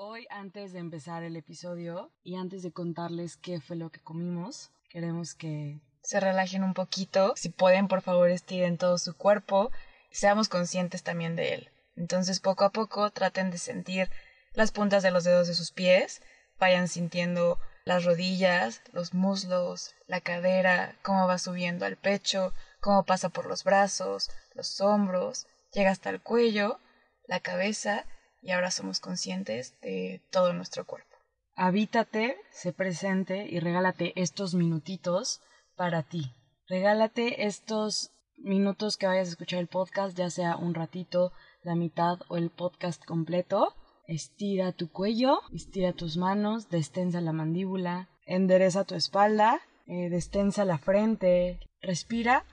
Hoy, antes de empezar el episodio y antes de contarles qué fue lo que comimos, queremos que se relajen un poquito. Si pueden, por favor, estiren todo su cuerpo. Seamos conscientes también de él. Entonces, poco a poco, traten de sentir las puntas de los dedos de sus pies. Vayan sintiendo las rodillas, los muslos, la cadera, cómo va subiendo al pecho, cómo pasa por los brazos, los hombros, llega hasta el cuello, la cabeza y ahora somos conscientes de todo nuestro cuerpo. Habítate, sé presente y regálate estos minutitos para ti. Regálate estos minutos que vayas a escuchar el podcast, ya sea un ratito, la mitad o el podcast completo. Estira tu cuello, estira tus manos, destensa la mandíbula, endereza tu espalda, eh, destensa la frente, respira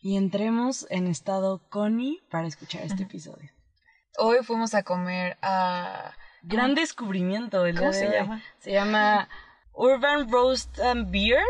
y entremos en estado Connie para escuchar este episodio. Hoy fuimos a comer a... Gran descubrimiento. ¿Cómo se llama? Se llama Urban Roast and Beer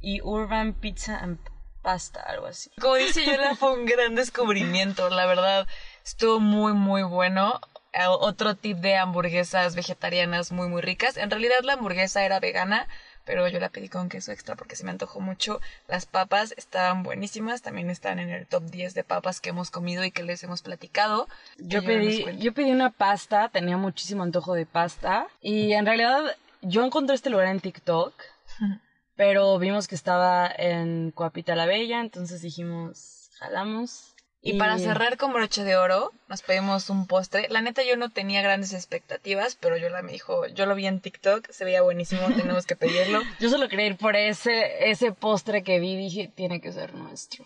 y Urban Pizza and Pasta, algo así. Como dice Yola, fue un gran descubrimiento, la verdad. Estuvo muy, muy bueno. Eh, otro tip de hamburguesas vegetarianas muy, muy ricas. En realidad la hamburguesa era vegana, pero yo la pedí con queso extra porque se me antojó mucho. Las papas estaban buenísimas, también están en el top 10 de papas que hemos comido y que les hemos platicado. Yo pedí, yo pedí una pasta, tenía muchísimo antojo de pasta y en realidad yo encontré este lugar en TikTok, pero vimos que estaba en Coapita la Bella, entonces dijimos, jalamos y, para cerrar con broche de oro, nos pedimos un postre. La neta yo no tenía grandes expectativas, pero Yola me dijo, yo lo vi en TikTok, se veía buenísimo, tenemos que pedirlo. yo solo quería ir por ese, ese postre que vi, dije, tiene que ser nuestro.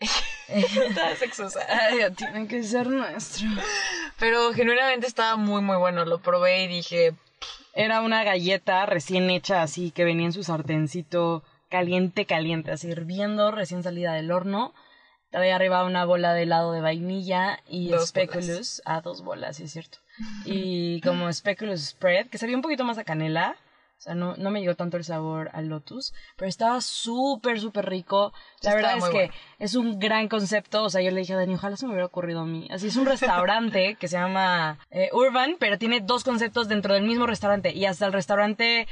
Estaba sexosa. tiene que ser nuestro. Pero genuinamente estaba muy, muy bueno. Lo probé y dije... Era una galleta recién hecha así, que venía en su sartencito caliente, caliente, así hirviendo, recién salida del horno había arriba una bola de helado de vainilla y speculus. a Ah, dos bolas, sí es cierto. Y como speculus spread, que sabía un poquito más a canela. O sea, no, no me llegó tanto el sabor al lotus, pero estaba súper, súper rico. La verdad es que es un gran concepto. O sea, yo le dije a Dani, ojalá se me hubiera ocurrido a mí. Así es un restaurante que se llama eh, Urban, pero tiene dos conceptos dentro del mismo restaurante. Y hasta el restaurante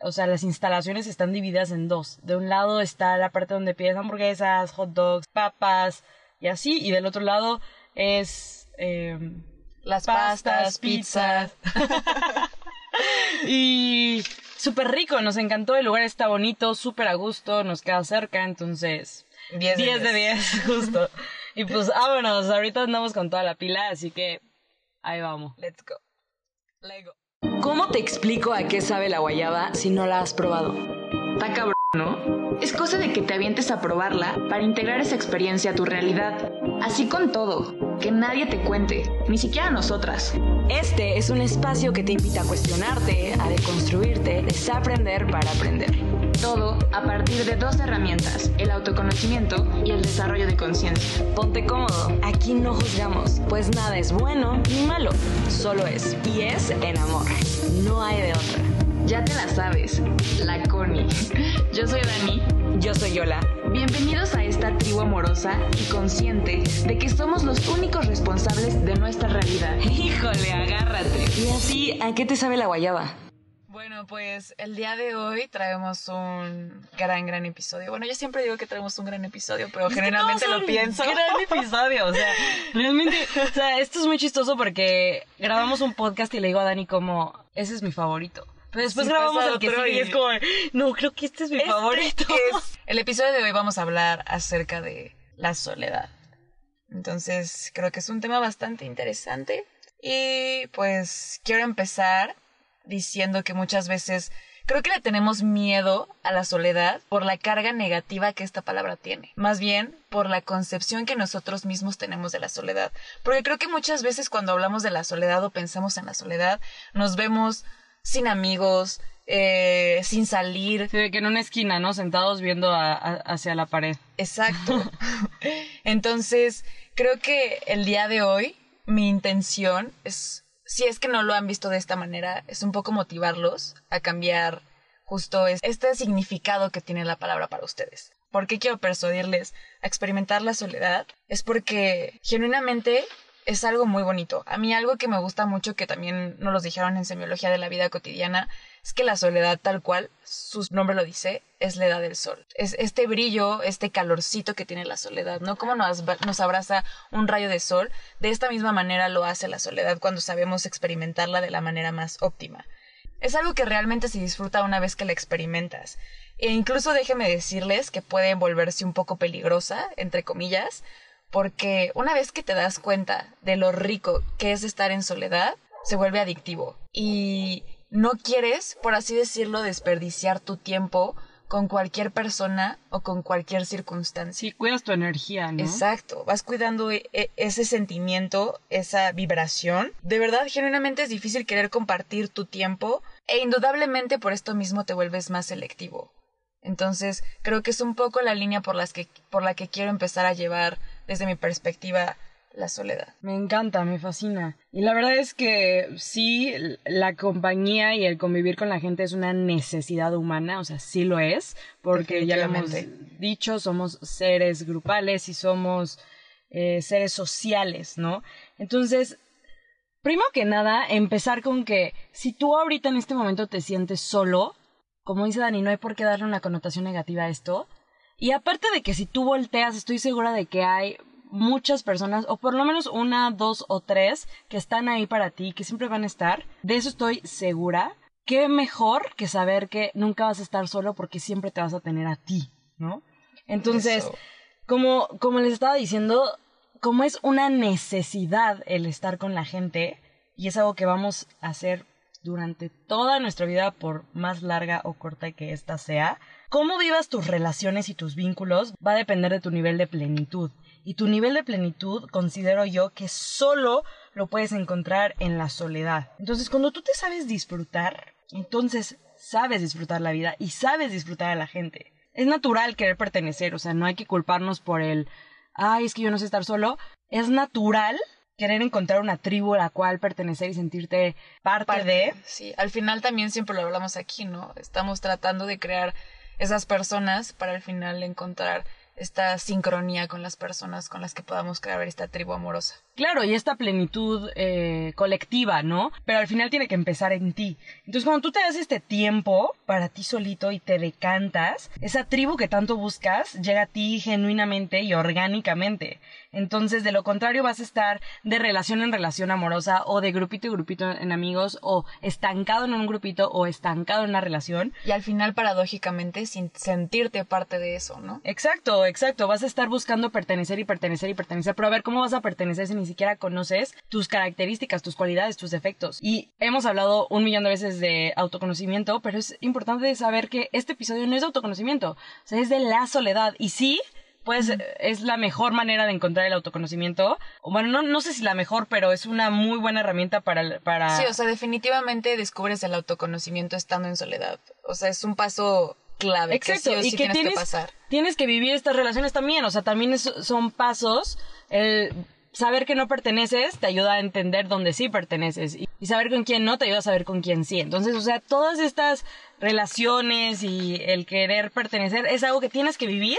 o sea, las instalaciones están divididas en dos. De un lado está la parte donde pides hamburguesas, hot dogs, papas y así, y del otro lado es em, las pastas, pizzas. y súper rico, nos encantó, el lugar está bonito, súper a gusto, nos queda cerca, entonces 10 de 10, de 10 justo. y pues vámonos, ahorita andamos con toda la pila, así que ahí vamos. Let's go. Lego. ¿Cómo te explico a qué sabe la guayaba si no la has probado? Está cabrón, ¿no? Es cosa de que te avientes a probarla para integrar esa experiencia a tu realidad. Así con todo, que nadie te cuente, ni siquiera nosotras. Este es un espacio que te invita a cuestionarte, a deconstruirte, desaprender para aprender. Todo a partir de dos herramientas, el autoconocimiento y el desarrollo de conciencia. Ponte cómodo, aquí no juzgamos, pues nada es bueno ni malo, solo es. Y es en amor, no hay de otra. Ya te la sabes, la Connie. Yo soy Dani. Yo soy Yola. Bienvenidos a esta tribu amorosa y consciente de que somos los únicos responsables de nuestra realidad. Híjole, agárrate. Y así, ¿a qué te sabe la guayaba? Bueno, pues el día de hoy traemos un gran, gran episodio. Bueno, yo siempre digo que traemos un gran episodio, pero generalmente lo pienso. Un gran episodio, o sea, realmente, o sea, esto es muy chistoso porque grabamos un podcast y le digo a Dani como, ese es mi favorito. Pero después grabamos el que sigue y... es como, no, creo que este es mi este favorito. El episodio de hoy vamos a hablar acerca de la soledad. Entonces, creo que es un tema bastante interesante. Y pues quiero empezar diciendo que muchas veces creo que le tenemos miedo a la soledad por la carga negativa que esta palabra tiene, más bien por la concepción que nosotros mismos tenemos de la soledad, porque creo que muchas veces cuando hablamos de la soledad o pensamos en la soledad, nos vemos sin amigos, eh, sin salir. Sí, que en una esquina, ¿no? Sentados viendo hacia la pared. Exacto. Entonces, creo que el día de hoy mi intención es si es que no lo han visto de esta manera, es un poco motivarlos a cambiar justo este significado que tiene la palabra para ustedes. ¿Por qué quiero persuadirles a experimentar la soledad? Es porque genuinamente es algo muy bonito. A mí algo que me gusta mucho, que también nos lo dijeron en Semiología de la Vida Cotidiana, es que la soledad tal cual, su nombre lo dice, es la edad del sol. Es este brillo, este calorcito que tiene la soledad, ¿no? Como nos, abraza un rayo de sol, de esta misma manera lo hace la soledad cuando sabemos experimentarla de la manera más óptima. Es algo que realmente se disfruta una vez que la experimentas. E incluso déjenme decirles que puede volverse un poco peligrosa, entre comillas, porque una vez que te das cuenta de lo rico que es estar en soledad, se vuelve adictivo. Y no quieres, por así decirlo, desperdiciar tu tiempo con cualquier persona o con cualquier circunstancia. Sí, cuidas tu energía, ¿no? Exacto, vas cuidando e, e, ese sentimiento, esa vibración. De verdad, genuinamente es difícil querer compartir tu tiempo e indudablemente por esto mismo te vuelves más selectivo. Entonces, creo que es un poco la línea por, las que, por la que quiero empezar a llevar desde mi perspectiva la soledad. Me encanta, me fascina. Y la verdad es que sí, la compañía y el convivir con la gente es una necesidad humana, o sea, sí lo es, porque ya lo hemos dicho, somos seres grupales y somos eh, seres sociales, ¿no? Entonces, primero que nada, empezar con que si tú ahorita en este momento te sientes solo, como dice Dani, no hay por qué darle una connotación negativa a esto. Y aparte de que si tú volteas, estoy segura de que hay muchas personas, o por lo menos una, dos o tres, que están ahí para ti, que siempre van a estar. De eso estoy segura. Qué mejor que saber que nunca vas a estar solo porque siempre te vas a tener a ti, ¿no? Entonces, como, como les estaba diciendo, como es una necesidad el estar con la gente, y es algo que vamos a hacer durante toda nuestra vida, por más larga o corta que ésta sea, cómo vivas tus relaciones y tus vínculos va a depender de tu nivel de plenitud. Y tu nivel de plenitud considero yo que solo lo puedes encontrar en la soledad. Entonces, cuando tú te sabes disfrutar, entonces sabes disfrutar la vida y sabes disfrutar a la gente. Es natural querer pertenecer, o sea, no hay que culparnos por el, ay, es que yo no sé estar solo. Es natural querer encontrar una tribu a la cual pertenecer y sentirte parte, de. Sí, al final también siempre lo hablamos aquí, ¿no? Estamos tratando de crear esas personas para al final encontrar esta sincronía con las personas con las que podamos crear esta tribu amorosa. Claro, y esta plenitud eh, colectiva, ¿no? Pero al final tiene que empezar en ti. Entonces, cuando tú te das este tiempo para ti solito y te decantas, esa tribu que tanto buscas llega a ti genuinamente y orgánicamente. Entonces, de lo contrario, vas a estar de relación en relación amorosa o de grupito y grupito en amigos o estancado en un grupito o estancado en una relación. Y al final, paradójicamente, sin sentirte parte de eso, ¿no? Exacto, exacto. Vas a estar buscando pertenecer y pertenecer y pertenecer. Pero a ver, ¿cómo vas a pertenecer si ni siquiera conoces tus características, tus cualidades, tus defectos. Y hemos hablado un millón de veces de autoconocimiento, pero es importante saber que este episodio no es de autoconocimiento, o sea, es de la soledad. Y sí, pues es la mejor manera de encontrar el autoconocimiento. Bueno, no, no sé si la mejor, pero es una muy buena herramienta para, para... Sí, o sea, definitivamente descubres el autoconocimiento estando en soledad. O sea, es un paso clave Exacto. que sí y que tienes, que pasar. Tienes que vivir estas relaciones también, o sea, también son pasos. El saber que no perteneces te ayuda a entender dónde sí perteneces y, saber con quién no te ayuda a saber con quién sí. Entonces, o sea, todas estas relaciones y el querer pertenecer es algo que tienes que vivir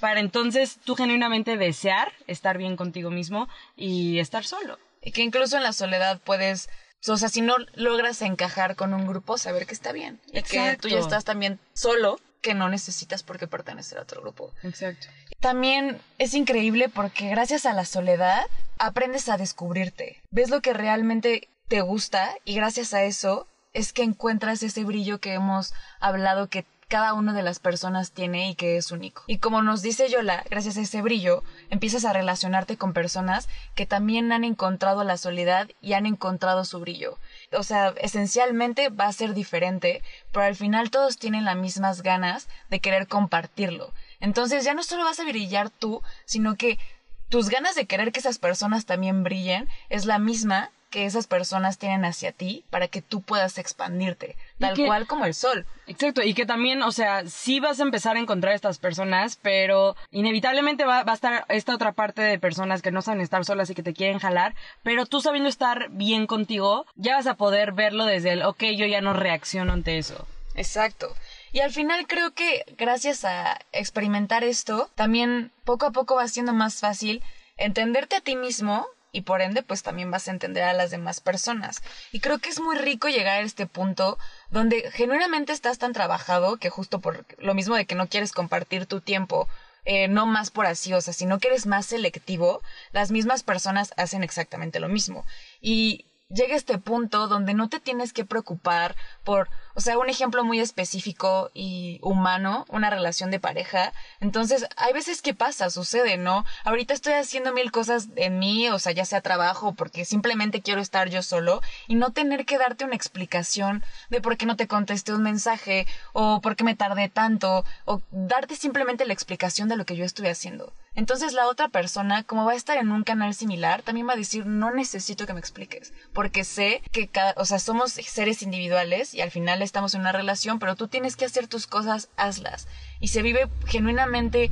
para entonces tú genuinamente desear estar bien contigo mismo y estar solo. Y que incluso en la soledad puedes, o sea, si no logras encajar con un grupo, saber que está bien. Y que tú ya estás también solo, que no necesitas por qué pertenecer a otro grupo. Exacto. También es increíble porque gracias a la soledad aprendes a descubrirte. Ves lo que realmente te gusta y gracias a eso es que encuentras ese brillo que hemos hablado que cada una de las personas tiene y que es único. Y como nos dice Yola, gracias a ese brillo, empiezas a relacionarte con personas que también han encontrado la soledad y han encontrado su brillo. O sea, esencialmente va a ser diferente, pero al final todos tienen las mismas ganas de querer compartirlo. Entonces ya no solo vas a brillar tú, sino que tus ganas de querer que esas personas también brillen es la misma que esas personas tienen hacia ti para que tú puedas expandirte, tal cual como el sol. Exacto, y que también, o sea, sí vas a empezar a encontrar estas personas, pero inevitablemente va, va, a estar esta otra parte de personas que no saben estar solas y que te quieren jalar, pero tú sabiendo estar bien contigo, ya vas a poder verlo desde el, ok, yo ya no reacciono ante eso. Exacto. Y al final creo que gracias a experimentar esto, también poco a poco va siendo más fácil entenderte a ti mismo y por ende pues también vas a entender a las demás personas. Y creo que es muy rico llegar a este punto donde genuinamente estás tan trabajado que justo por lo mismo de que no quieres compartir tu tiempo eh, no más por así, o sea, sino que eres más selectivo, las mismas personas hacen exactamente lo mismo. Y llega este punto donde no te tienes que preocupar por, o sea, un ejemplo muy específico y humano, una relación de pareja. Entonces, hay veces que pasa, sucede, ¿no? Ahorita estoy haciendo mil cosas en mí, o sea, ya sea trabajo, porque simplemente quiero estar yo solo y no tener que darte una explicación de por qué no te contesté un mensaje o por qué me tardé tanto o darte simplemente la explicación de lo que yo estoy haciendo. Entonces la otra persona, como va a estar en un canal similar, también va a decir, no necesito que me expliques, porque sé que, cada, o sea, somos seres individuales y al final estamos en una relación, pero tú tienes que hacer tus cosas, hazlas. Y se vive genuinamente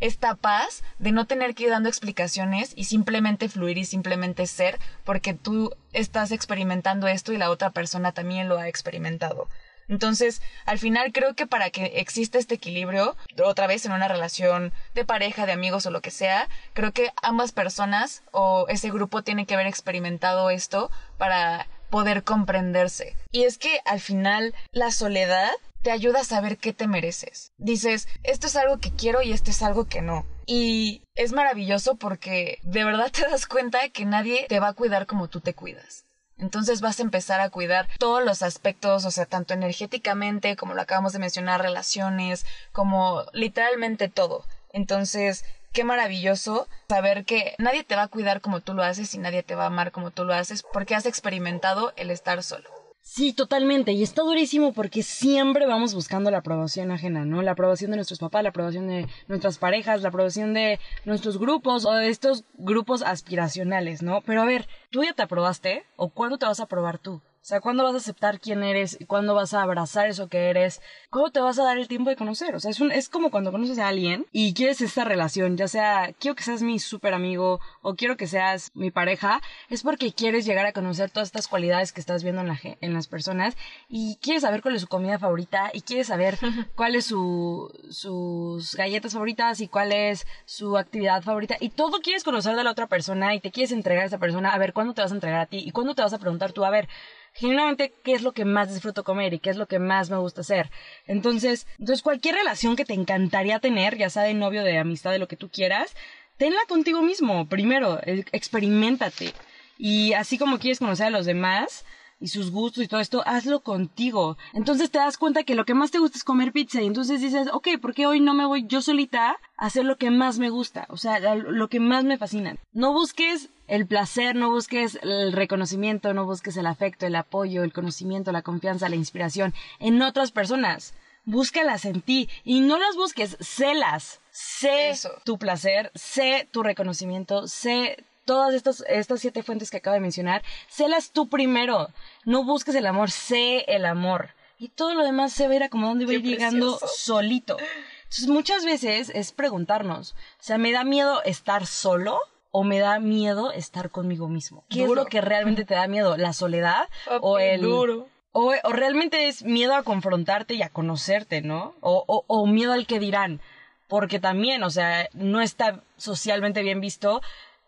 esta paz de no tener que ir dando explicaciones y simplemente fluir y simplemente ser, porque tú estás experimentando esto y la otra persona también lo ha experimentado. Entonces, al final creo que para que exista este equilibrio, otra vez en una relación de pareja, de amigos o lo que sea, creo que ambas personas o ese grupo tiene que haber experimentado esto para poder comprenderse. Y es que al final la soledad te ayuda a saber qué te mereces. Dices, esto es algo que quiero y esto es algo que no. Y es maravilloso porque de verdad te das cuenta de que nadie te va a cuidar como tú te cuidas. Entonces vas a empezar a cuidar todos los aspectos, o sea, tanto energéticamente, como lo acabamos de mencionar, relaciones, como literalmente todo. Entonces, qué maravilloso saber que nadie te va a cuidar como tú lo haces y nadie te va a amar como tú lo haces porque has experimentado el estar solo. Sí, totalmente. Y está durísimo porque siempre vamos buscando la aprobación ajena, ¿no? La aprobación de nuestros papás, la aprobación de nuestras parejas, la aprobación de nuestros grupos o de estos grupos aspiracionales, ¿no? Pero a ver, ¿tú ya te aprobaste? ¿O cuándo te vas a aprobar tú? O sea, ¿cuándo vas a aceptar quién eres? ¿Cuándo vas a abrazar eso que eres? ¿Cómo te vas a dar el tiempo de conocer? O sea, es, un, es como cuando conoces a alguien y quieres esta relación, ya sea, quiero que seas mi súper amigo o quiero que seas mi pareja, es porque quieres llegar a conocer todas estas cualidades que estás viendo en, la, en las personas y quieres saber cuál es su comida favorita y quieres saber cuál es su, sus galletas favoritas y cuál es su actividad favorita y todo quieres conocer de la otra persona y te quieres entregar a esa persona, a ver, ¿cuándo te vas a entregar a ti? ¿Y cuándo te vas a preguntar tú, a ver, genuinamente qué es lo que más disfruto comer y qué es lo que más me gusta hacer. Entonces, entonces cualquier relación que te encantaría tener, ya sea de novio, de amistad, de lo que tú quieras, tenla contigo mismo. Primero, experimentate. Y así como quieres conocer a los demás, y sus gustos y todo esto, hazlo contigo. Entonces te das cuenta que lo que más te gusta es comer pizza y entonces dices, ok, ¿por qué hoy no me voy yo solita a hacer lo que más me gusta? O sea, lo que más me fascina. No busques el placer, no busques el reconocimiento, no busques el afecto, el apoyo, el conocimiento, la confianza, la inspiración en otras personas. Búscalas en ti y no las busques, sélas. Sé tu placer, sé tu reconocimiento, sé todas estas, estas siete fuentes que acabo de mencionar, sélas tú primero. No busques el amor, sé el amor. Y todo lo demás se va a ir acomodando y va a ir llegando solito. Entonces muchas veces es preguntarnos, o sea, ¿me da miedo estar solo? O me da miedo estar conmigo mismo. ¿Qué es lo que realmente te da miedo? ¿La soledad? o el duro. O, o, realmente es miedo a confrontarte y a conocerte, ¿no? O, o, o miedo al que dirán. Porque también, o sea, no está socialmente bien visto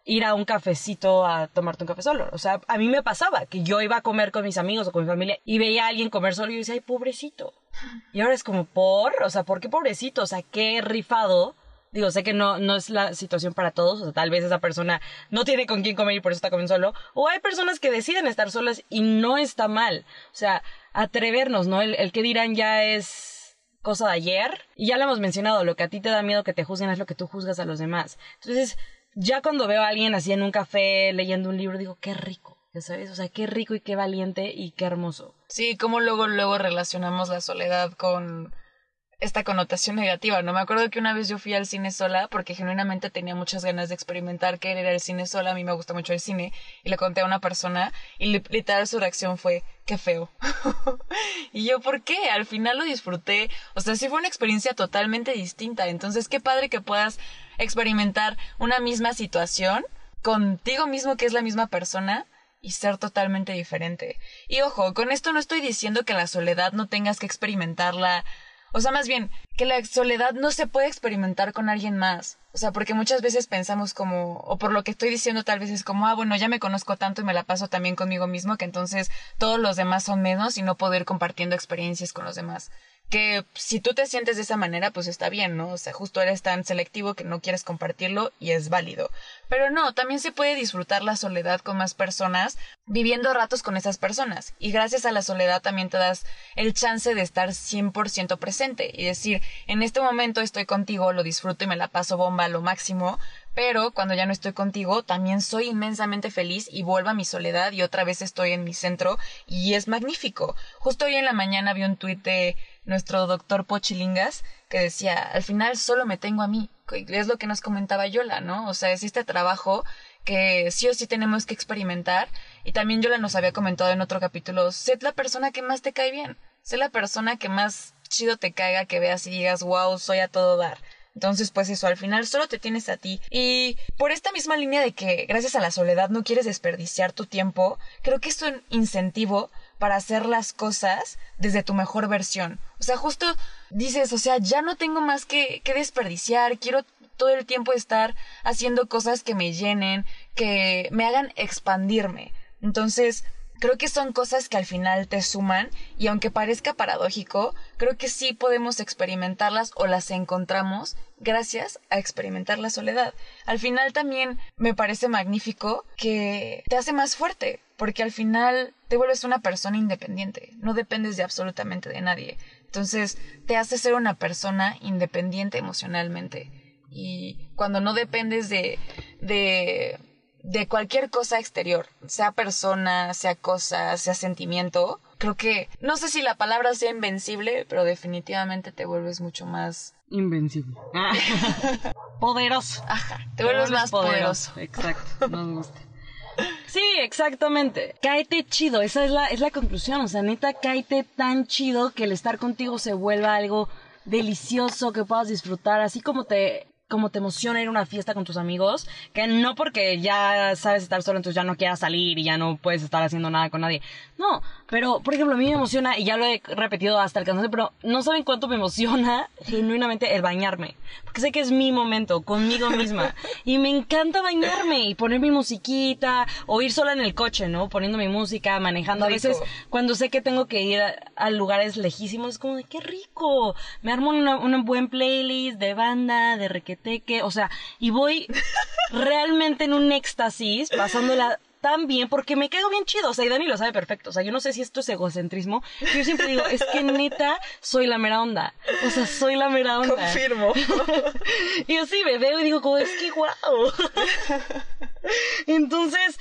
ir a un cafecito a tomarte un café solo. O sea, a mí me pasaba que yo iba a comer con mis amigos o con mi familia y veía a alguien comer solo y yo decía, ay, pobrecito. Y ahora es como, ¿por? O sea, ¿por qué pobrecito? O sea, qué rifado. Digo, sé que no, no es la situación para todos, o sea, tal vez esa persona no tiene con quién comer y por eso está comiendo solo, o hay personas que deciden estar solas y no está mal. O sea, atrevernos, ¿no? El, el que dirán ya es cosa de ayer, y ya lo hemos mencionado, lo que a ti te da miedo que te juzguen es lo que tú juzgas a los demás. Entonces, ya cuando veo a alguien así en un café leyendo un libro, digo, qué rico, sabes, o sea, qué rico y qué valiente y qué hermoso. Sí, como luego, luego relacionamos la soledad con esta connotación negativa, ¿no? Me acuerdo que una vez yo fui al cine sola porque genuinamente tenía muchas ganas de experimentar qué era el cine sola, a mí me gusta mucho el cine, y le conté a una persona y literal su reacción fue, qué feo. y yo, ¿por qué? Al final lo disfruté, o sea, sí fue una experiencia totalmente distinta, entonces qué padre que puedas experimentar una misma situación contigo mismo que es la misma persona y ser totalmente diferente. Y ojo, con esto no estoy diciendo que la soledad no tengas que experimentarla, o sea, más bien, que la soledad no se puede experimentar con alguien más. O sea, porque muchas veces pensamos como, o por lo que estoy diciendo tal vez es como, ah, bueno, ya me conozco tanto y me la paso también conmigo mismo, que entonces todos los demás son menos y no poder compartiendo experiencias con los demás que si tú te sientes de esa manera, pues está bien, ¿no? O sea, justo eres tan selectivo que no quieres compartirlo y es válido. Pero no, también se puede disfrutar la soledad con más personas, viviendo ratos con esas personas. Y gracias a la soledad también te das el chance de estar 100% presente y decir, en este momento estoy contigo, lo disfruto y me la paso bomba a lo máximo, pero cuando ya no estoy contigo también soy inmensamente feliz y vuelvo a mi soledad y otra vez estoy en mi centro y es magnífico. Justo hoy en la mañana vi un tuit de nuestro doctor Pochilingas, que decía, al final solo me tengo a mí. Es lo que nos comentaba Yola, ¿no? O sea, es este trabajo que sí o sí tenemos que experimentar. Y también Yola nos había comentado en otro capítulo, sé la persona que más te cae bien. Sé la persona que más chido te caiga, que veas y digas, wow, soy a todo dar. Entonces, pues eso, al final solo te tienes a ti. Y por esta misma línea de que gracias a la soledad no quieres desperdiciar tu tiempo, creo que es un incentivo para hacer las cosas desde tu mejor versión. O sea, justo dices, o sea, ya no tengo más que, que desperdiciar, quiero todo el tiempo estar haciendo cosas que me llenen, que me hagan expandirme. Entonces, creo que son cosas que al final te suman y aunque parezca paradójico, creo que sí podemos experimentarlas o las encontramos gracias a experimentar la soledad. Al final también me parece magnífico que te hace más fuerte, porque al final te vuelves una persona independiente, no dependes de absolutamente de nadie. Entonces, te hace ser una persona independiente emocionalmente. Y cuando no dependes de, de de cualquier cosa exterior, sea persona, sea cosa, sea sentimiento, creo que no sé si la palabra sea invencible, pero definitivamente te vuelves mucho más invencible. poderoso. Ajá, te, vuelves, más poderoso. Exacto, nos gusta. Sí, exactamente. Cáete chido, esa es la, es la conclusión. O sea, neta, cáete tan chido que el estar contigo se vuelva algo delicioso que puedas disfrutar, así como te como te emociona ir a una fiesta con tus amigos, que no porque ya sabes estar solo, entonces ya no quieras salir y ya no puedes estar haciendo nada con nadie. No, pero por ejemplo, a mí me emociona, y ya lo he repetido hasta el cansancio, pero no saben cuánto me emociona genuinamente el bañarme. Porque sé que es mi momento, conmigo misma. Y me encanta bañarme y poner mi musiquita, o ir sola en el coche, ¿no? Poniendo mi música, manejando. A veces, cuando sé que tengo que ir a, lugares lejísimos, es como de qué rico. Me armo una, una buen playlist de banda, de requete o sea, y voy realmente en un éxtasis, pasándola tan bien porque me quedo bien chido. O sea, y Dani lo sabe perfecto. O sea, yo no sé si esto es egocentrismo. Pero yo siempre digo, es que neta, soy la mera onda. O sea, soy la mera onda. Confirmo. y yo sí me veo y digo, como, es que guau. Entonces,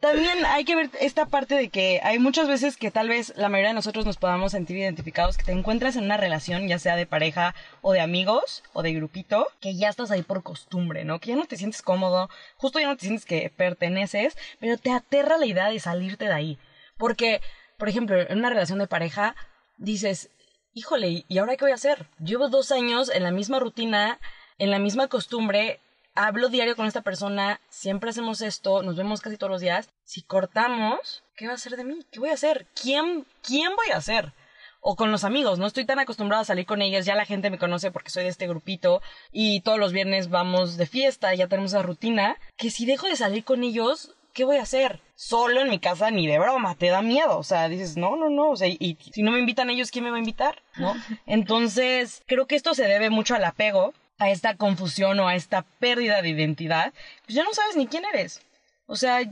también hay que ver esta parte de que hay muchas veces que tal vez la mayoría de nosotros nos podamos sentir identificados, que te encuentras en una relación, ya sea de pareja o de amigos o de grupito, que ya estás ahí por costumbre, ¿no? Que ya no te sientes cómodo, justo ya no te sientes que perteneces, pero te aterra la idea de salirte de ahí. Porque, por ejemplo, en una relación de pareja, dices, híjole, ¿y ahora qué voy a hacer? Llevo dos años en la misma rutina, en la misma costumbre, hablo diario con esta persona, siempre hacemos esto, nos vemos casi todos los días. Si cortamos, ¿qué va a hacer de mí? ¿Qué voy a hacer? ¿Quién, quién voy a ser? O con los amigos, no estoy tan acostumbrada a salir con ellas, ya la gente me conoce porque soy de este grupito y todos los viernes vamos de fiesta, ya tenemos esa rutina, que si dejo de salir con ellos, ¿qué voy a hacer? Solo en mi casa ni de broma, te da miedo, o sea, dices, no, no, no, o sea, y si no me invitan ellos, ¿quién me va a invitar? ¿No? Entonces, creo que esto se debe mucho al apego, a esta confusión o a esta pérdida de identidad, pues ya no sabes ni quién eres. O sea,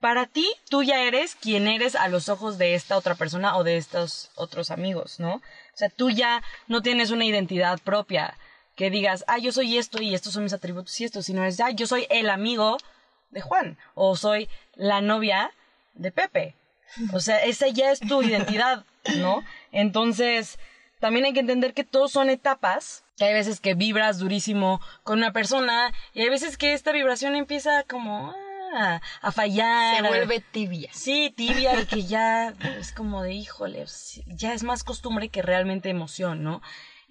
para ti, tú ya eres quien eres a los ojos de esta otra persona o de estos otros amigos, ¿no? O sea, tú ya no tienes una identidad propia que digas, ah, yo soy esto y estos son mis atributos y esto, sino es, ah, yo soy el amigo de Juan o soy la novia de Pepe. O sea, esa ya es tu identidad, ¿no? Entonces, también hay que entender que todos son etapas, que hay veces que vibras durísimo con una persona y hay veces que esta vibración empieza como ah, a fallar. Se vuelve tibia. Sí, tibia y que ya es como de híjole, ya es más costumbre que realmente emoción, ¿no?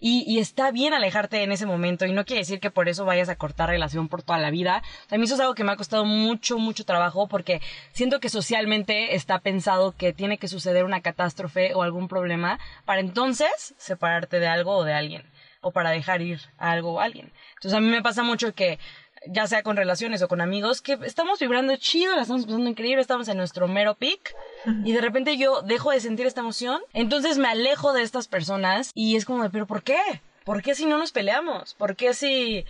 Y, está bien alejarte en ese momento y no quiere decir que por eso vayas a cortar relación por toda la vida. A mí eso es algo que me ha costado mucho, mucho trabajo porque siento que socialmente está pensado que tiene que suceder una catástrofe o algún problema para entonces separarte de algo o de alguien. o para dejar ir a algo o a alguien. Entonces a mí me pasa mucho que ya sea con relaciones o con amigos, que estamos vibrando chido, la estamos pasando increíble, estamos en nuestro mero peak y de repente yo dejo de sentir esta emoción, entonces me alejo de estas personas y es como de, pero ¿por qué? ¿Por qué si no nos peleamos? ¿Por qué si,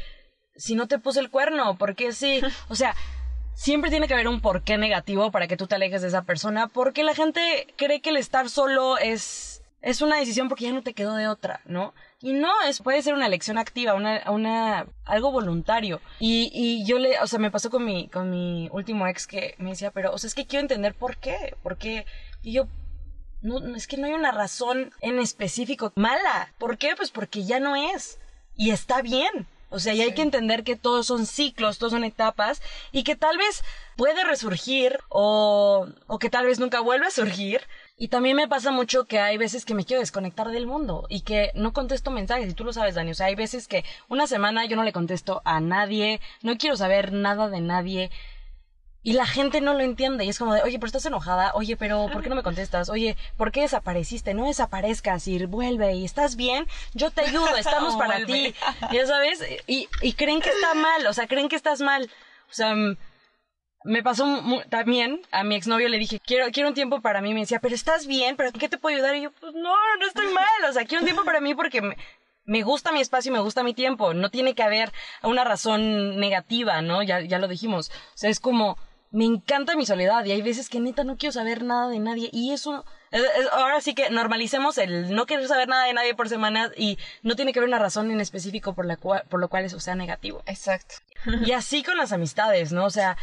si no te puse el cuerno? ¿Por qué si, o sea, siempre tiene que haber un porqué negativo para que tú te alejes de esa persona, porque la gente cree que el estar solo es, es una decisión porque ya no te quedó de otra, ¿no? Y no, es, puede ser una elección activa, una, una, algo voluntario. Y, y yo le, o sea, me pasó con mi, con mi último ex que me decía, pero, o sea, es que quiero entender por qué, por qué. Y yo, no, es que no hay una razón en específico mala. ¿Por qué? Pues porque ya no es. Y está bien. O sea, y hay que entender que todos son ciclos, todos son etapas, y que tal vez puede resurgir o, o que tal vez nunca vuelva a surgir, y también me pasa mucho que hay veces que me quiero desconectar del mundo y que no contesto mensajes. Y tú lo sabes, Dani. O sea, hay veces que una semana yo no le contesto a nadie, no quiero saber nada de nadie. Y la gente no lo entiende y es como de, oye, pero estás enojada, oye, pero ¿por qué no me contestas? Oye, ¿por qué desapareciste? No desaparezcas y vuelve y estás bien, yo te ayudo, estamos para ti, ya sabes, y, y creen que está mal, o sea, creen que estás mal. O sea, me pasó también, a mi exnovio le dije, quiero, quiero un tiempo para mí. Me decía, pero estás bien, pero ¿qué te puedo ayudar? Y yo, pues no, no estoy mal. O sea, quiero un tiempo para mí porque me, me gusta mi espacio y me gusta mi tiempo. No tiene que haber una razón negativa, ¿no? Ya, ya lo dijimos. O sea, es como, me encanta mi soledad y hay veces que neta no quiero saber nada de nadie y eso ahora sí que normalicemos el no querer saber nada de nadie por semana y no tiene que haber una razón en específico por la cual por lo cual eso sea negativo. Exacto. Y así con las amistades, ¿no? O sea,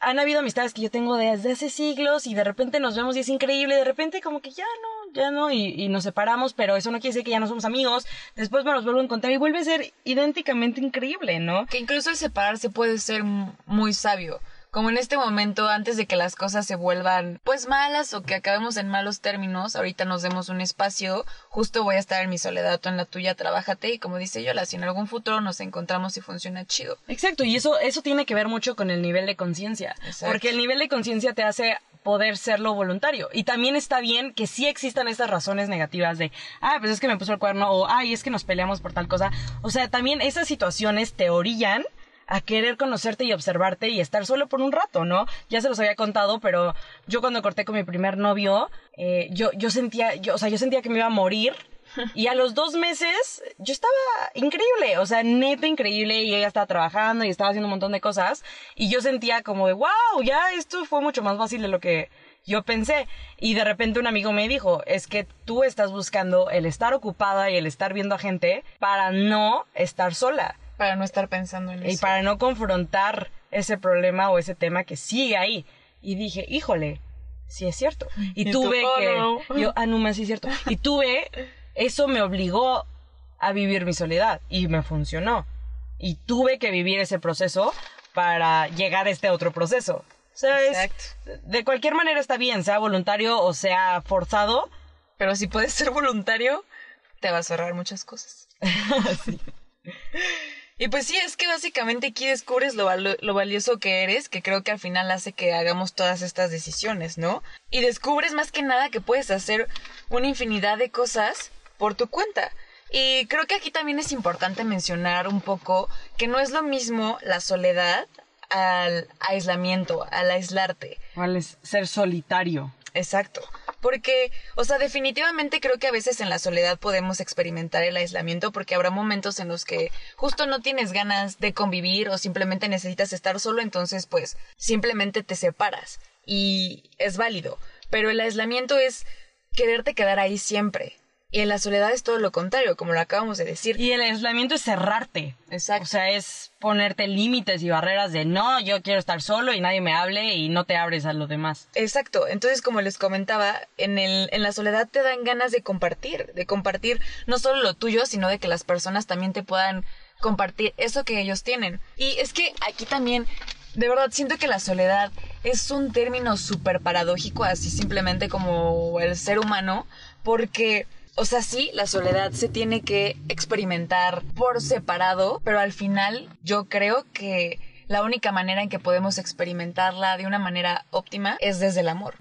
han habido amistades que yo tengo desde hace siglos y de repente nos vemos y es increíble, de repente como que ya no, ya no, y, nos separamos, pero eso no quiere decir que ya no somos amigos, después me los vuelvo a encontrar y vuelve a ser idénticamente increíble, ¿no? Que incluso el separarse puede ser muy sabio como en este momento, antes de que las cosas se vuelvan pues malas o que acabemos en malos términos, ahorita nos demos un espacio, justo voy a estar en mi soledad, tú en la tuya, trabájate y como dice Yola, si en algún futuro nos encontramos y funciona chido. Exacto, y eso, eso tiene que ver mucho con el nivel de conciencia, porque el nivel de conciencia te hace poder serlo voluntario. Y también está bien que sí existan estas razones negativas de, ah, pues es que me puso el cuerno, o, ay, es que nos peleamos por tal cosa. O sea, también esas situaciones te orillan a querer conocerte y observarte y estar solo por un rato, ¿no? Ya se los había contado, pero yo cuando corté con mi primer novio, eh, yo, yo sentía, yo, o sea, yo sentía que me iba a morir. Y a los dos meses yo estaba increíble, o sea, neta increíble y ella estaba trabajando y estaba haciendo un montón de cosas y yo sentía como de, wow, ya esto fue mucho más fácil de lo que yo pensé. Y de repente un amigo me dijo, es que tú estás buscando el estar ocupada y el estar viendo a gente para no estar sola. Para no estar pensando en eso. Y para no confrontar ese problema o ese tema que sigue ahí. Y dije, híjole, sí es cierto. Y, tuve oh, que... Yo, ah, no, sí es cierto. Y tuve... Eso me obligó a vivir mi soledad. Y me funcionó. Y tuve que vivir ese proceso para llegar a este otro proceso. Exacto. de cualquier manera está bien, sea voluntario o sea forzado. Pero si puedes ser voluntario, te vas a ahorrar muchas cosas. sí. Y pues sí, es que básicamente aquí descubres lo, lo, valioso que eres, que creo que al final hace que hagamos todas estas decisiones, ¿no? Y descubres más que nada que puedes hacer una infinidad de cosas por tu cuenta. Y creo que aquí también es importante mencionar un poco que no es lo mismo la soledad al aislamiento, al aislarte. Al ser solitario. Exacto. Porque, o sea, definitivamente creo que a veces en la soledad podemos experimentar el aislamiento porque habrá momentos en los que justo no tienes ganas de convivir o simplemente necesitas estar solo, entonces pues simplemente te separas y es válido. Pero el aislamiento es quererte quedar ahí siempre. Y en la soledad es todo lo contrario, como lo acabamos de decir. Y el aislamiento es cerrarte. Exacto. O sea, es ponerte límites y barreras de no, yo quiero estar solo y nadie me hable y no te abres a los demás. Exacto. Entonces, como les comentaba, en, el, en la soledad te dan ganas de compartir, de compartir no solo lo tuyo, sino de que las personas también te puedan compartir eso que ellos tienen. Y es que aquí también de verdad siento que la soledad es un término súper paradójico, así simplemente como el ser humano, porque o sea, sí, la soledad se tiene que experimentar por separado, pero al final yo creo que la única manera en que podemos experimentarla de una manera óptima es desde el amor.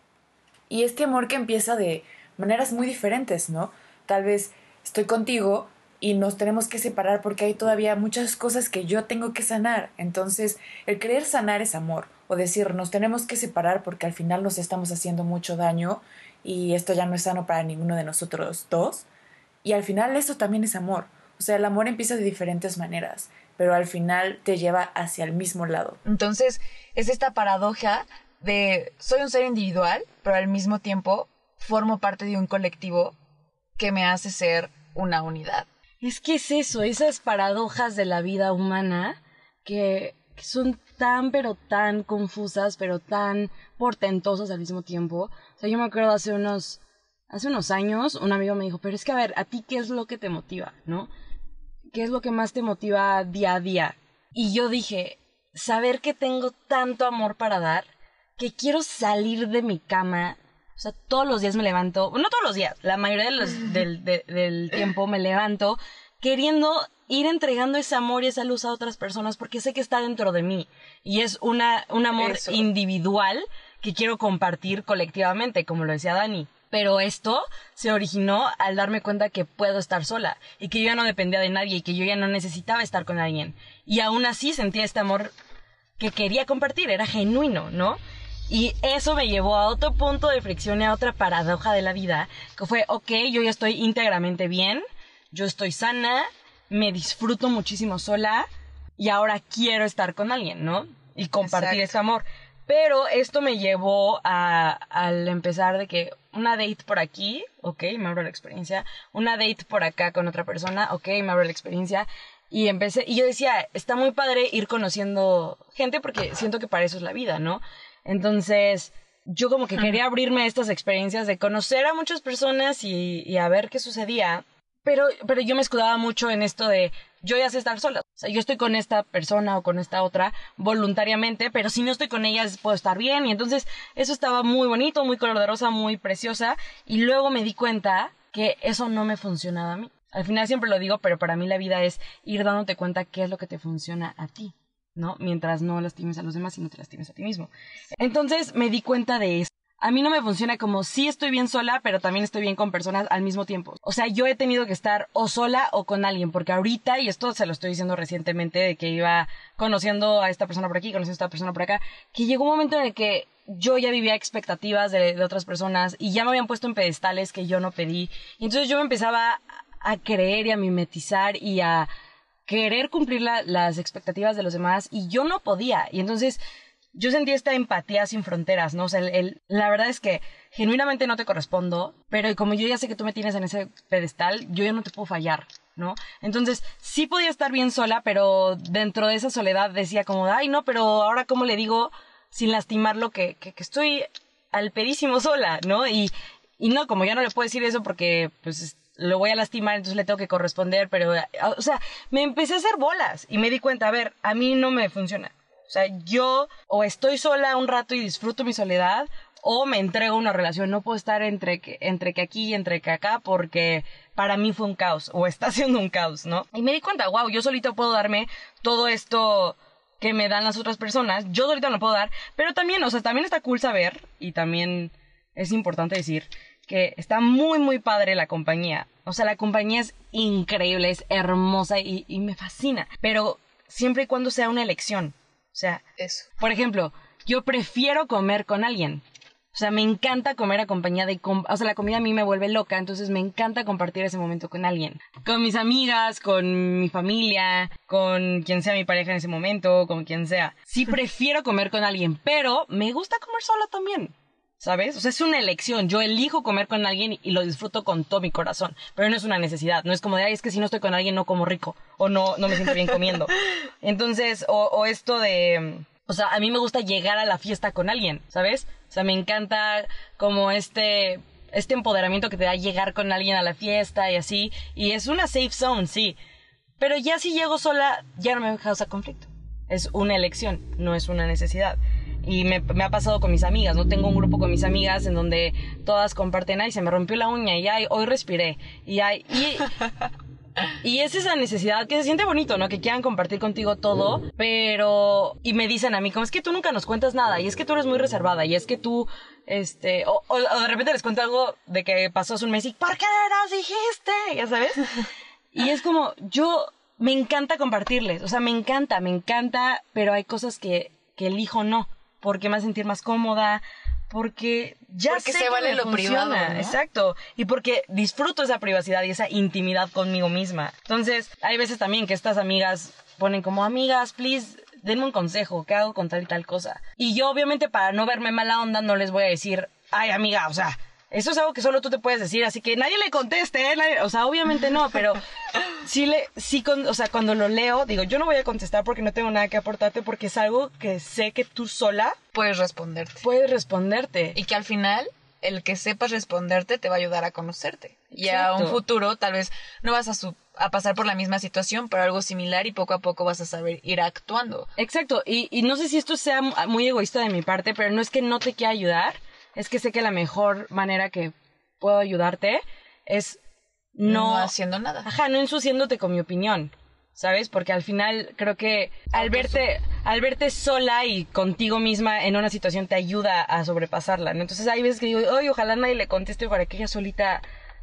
Y este amor que empieza de maneras muy diferentes, ¿no? Tal vez estoy contigo y nos tenemos que separar porque hay todavía muchas cosas que yo tengo que sanar. Entonces, el querer sanar es amor o decir, nos tenemos que separar porque al final nos estamos haciendo mucho daño y esto ya no es sano para ninguno de nosotros dos. Y al final eso también es amor. O sea, el amor empieza de diferentes maneras, pero al final te lleva hacia el mismo lado. Entonces, es esta paradoja de soy un ser individual, pero al mismo tiempo formo parte de un colectivo que me hace ser una unidad. Es que es eso, esas paradojas de la vida humana que, son tan pero tan confusas, pero tan portentosas al mismo tiempo. O sea, yo me acuerdo hace unos, hace unos años, un amigo me dijo, pero es que a ver, ¿a ti qué es lo que te motiva? ¿No? ¿Qué es lo que más te motiva día a día? Y yo dije, saber que tengo tanto amor para dar, que quiero salir de mi cama o sea, todos los días me levanto, no todos los días, la mayoría del, del tiempo me levanto queriendo ir entregando ese amor y esa luz a otras personas porque sé que está dentro de mí y es una, un amor individual que quiero compartir colectivamente, como lo decía Dani. Pero esto se originó al darme cuenta que puedo estar sola y que yo ya no dependía de nadie y que yo ya no necesitaba estar con alguien. Y aún así sentía este amor que quería compartir, era genuino, ¿no? Y eso me llevó a otro punto de fricción y a otra paradoja de la vida, que fue, ok, yo ya estoy íntegramente bien, yo estoy sana, me disfruto muchísimo sola y ahora quiero estar con alguien, ¿no? Y compartir ese amor. Pero esto me llevó a, al empezar de que una date por aquí, ok, me abro la experiencia, una date por acá con otra persona, ok, me abro la experiencia. Y empecé, y yo decía, está muy padre ir conociendo gente porque siento que para eso es la vida, ¿no? Entonces, yo como que quería abrirme a estas experiencias de conocer a muchas personas y, a ver qué sucedía. Pero, pero yo me escudaba mucho en esto de yo ya sé estar sola. O sea, yo estoy con esta persona o con esta otra voluntariamente, pero si no estoy con ellas puedo estar bien. Y entonces eso estaba muy bonito, muy color de rosa, muy preciosa. Y luego me di cuenta que eso no me funcionaba a mí. Al final siempre lo digo, pero para mí la vida es ir dándote cuenta qué es lo que te funciona a ti. ¿No? Mientras no lastimes a los demás y no te lastimes a ti mismo. Entonces me di cuenta de eso. A mí no me funciona como sí estoy bien sola, pero también estoy bien con personas al mismo tiempo. O sea, yo he tenido que estar o sola o con alguien, porque ahorita, y esto se lo estoy diciendo recientemente, de que iba conociendo a esta persona por aquí, conociendo a esta persona por acá, que llegó un momento en el que yo ya vivía expectativas de, de otras personas y ya me habían puesto en pedestales que yo no pedí. Y entonces yo me empezaba a creer y a mimetizar y a querer cumplir las expectativas de los demás y yo no podía. Y entonces yo sentí esta empatía sin fronteras, ¿no? O sea, el, la verdad es que genuinamente no te correspondo, pero como yo ya sé que tú me tienes en ese pedestal, yo ya no te puedo fallar, ¿no? Entonces, sí podía estar bien sola, pero dentro de esa soledad decía como, ay, no, pero ahora cómo le digo sin lastimarlo que, que, estoy al pedísimo sola, ¿no? Y, y no, como ya no le puedo decir eso porque, pues, lo voy a lastimar, entonces le tengo que corresponder, pero, o sea, me empecé a hacer bolas y me di cuenta, a ver, a mí no me funciona. O sea, yo o estoy sola un rato y disfruto mi soledad, o me entrego a una relación. No puedo estar entre que, entre que aquí y entre que acá porque para mí fue un caos, o está siendo un caos, ¿no? Y me di cuenta, wow, yo solito puedo darme todo esto que me dan las otras personas, yo solito no puedo dar, pero también, o sea, también está cool saber, y también es importante decir que está muy, muy padre la compañía. O sea, la compañía es increíble, es hermosa y, me fascina. Pero siempre y cuando sea una elección. O sea, Eso. por ejemplo, yo prefiero comer con alguien. O sea, me encanta comer acompañada de... O sea, la comida a mí me vuelve loca, entonces me encanta compartir ese momento con alguien. Con mis amigas, con mi familia, con quien sea mi pareja en ese momento, con quien sea. Sí prefiero comer con alguien, pero me gusta comer sola también. ¿Sabes? O sea, es una elección. Yo elijo comer con alguien y lo disfruto con todo mi corazón. Pero no es una necesidad. No es como de, ay, es que si no estoy con alguien no como rico. O no, no me siento bien comiendo. Entonces, o, o esto de, o sea, a mí me gusta llegar a la fiesta con alguien, ¿sabes? O sea, me encanta como este, este empoderamiento que te da llegar con alguien a la fiesta y así. Y es una safe zone, sí. Pero ya si llego sola, ya no me causa conflicto. Es una elección, no es una necesidad y me, ha pasado con mis amigas, ¿no? Tengo un grupo con mis amigas en donde todas comparten, ay, se me rompió la uña y ay, hoy respiré y ay, y... Y es esa necesidad que se siente bonito, ¿no? Que quieran compartir contigo todo, pero... Y me dicen a mí, como es que tú nunca nos cuentas nada, y es que tú eres muy reservada, y es que tú, este... O, o de repente les cuento algo de que pasó hace un mes y, ¿por qué no nos dijiste? Ya sabes. Y es como, yo me encanta compartirles, o sea, me encanta, me encanta, pero hay cosas que, que elijo no, porque me hace sentir más cómoda, porque ya Porque sé se que vale me lo funciona, privado, ¿no? exacto, y porque disfruto esa privacidad y esa intimidad conmigo misma. Entonces, hay veces también que estas amigas ponen como amigas, please, denme un consejo, ¿qué hago con tal y tal cosa? Y yo obviamente para no verme mala onda no les voy a decir, ay amiga, o sea, eso es algo que solo tú te puedes decir, así que nadie le conteste, ¿eh? Nadie- o sea, obviamente no, pero sí le, sí, con, o sea, cuando lo leo, digo, yo no voy a contestar porque no tengo nada que aportarte, porque es algo que sé que tú sola Puedes responderte. puedes responderte. Y que al final, el que sepas responderte te va a ayudar a conocerte. Y a un futuro, tal vez no vas a, su- a pasar por la misma situación, pero algo similar y poco a poco vas a saber ir actuando. Exacto, y, y no sé si esto sea mu- muy egoísta de mi parte, pero no es que no te quiera ayudar, es que sé que la mejor manera que puedo ayudarte es no, No haciendo nada. ajá, no ensuciándote con mi opinión, ¿sabes? Porque al final creo que al verte, al verte sola y contigo misma en una situación te ayuda a sobrepasarla, ¿no? Entonces hay veces que digo, oye, ojalá nadie le conteste para que ella solita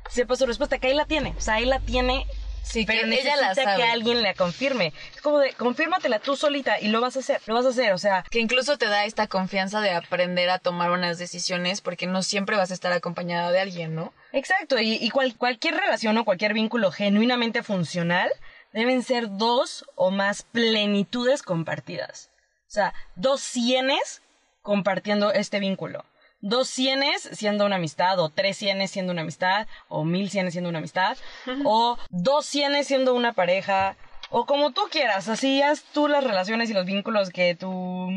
sepa su respuesta, que ahí la tiene, o sea, ahí la tiene Sí, que pero ella la necesita sabe. que alguien la confirme. Es como de, confírmatela tú solita y lo vas a hacer, lo vas a hacer, o sea, Que incluso te da esta confianza de aprender a tomar unas decisiones porque no siempre vas a estar acompañada de alguien, ¿no? exacto, y, y cual- cualquier relación o cualquier vínculo genuinamente funcional deben ser dos o más plenitudes compartidas. O sea, dos cienes compartiendo este vínculo. Dos cienes siendo una amistad, o tres cienes siendo una amistad, o mil cienes siendo una amistad, o dos cienes siendo una pareja, o como tú quieras, así haz tú las relaciones y los vínculos que tú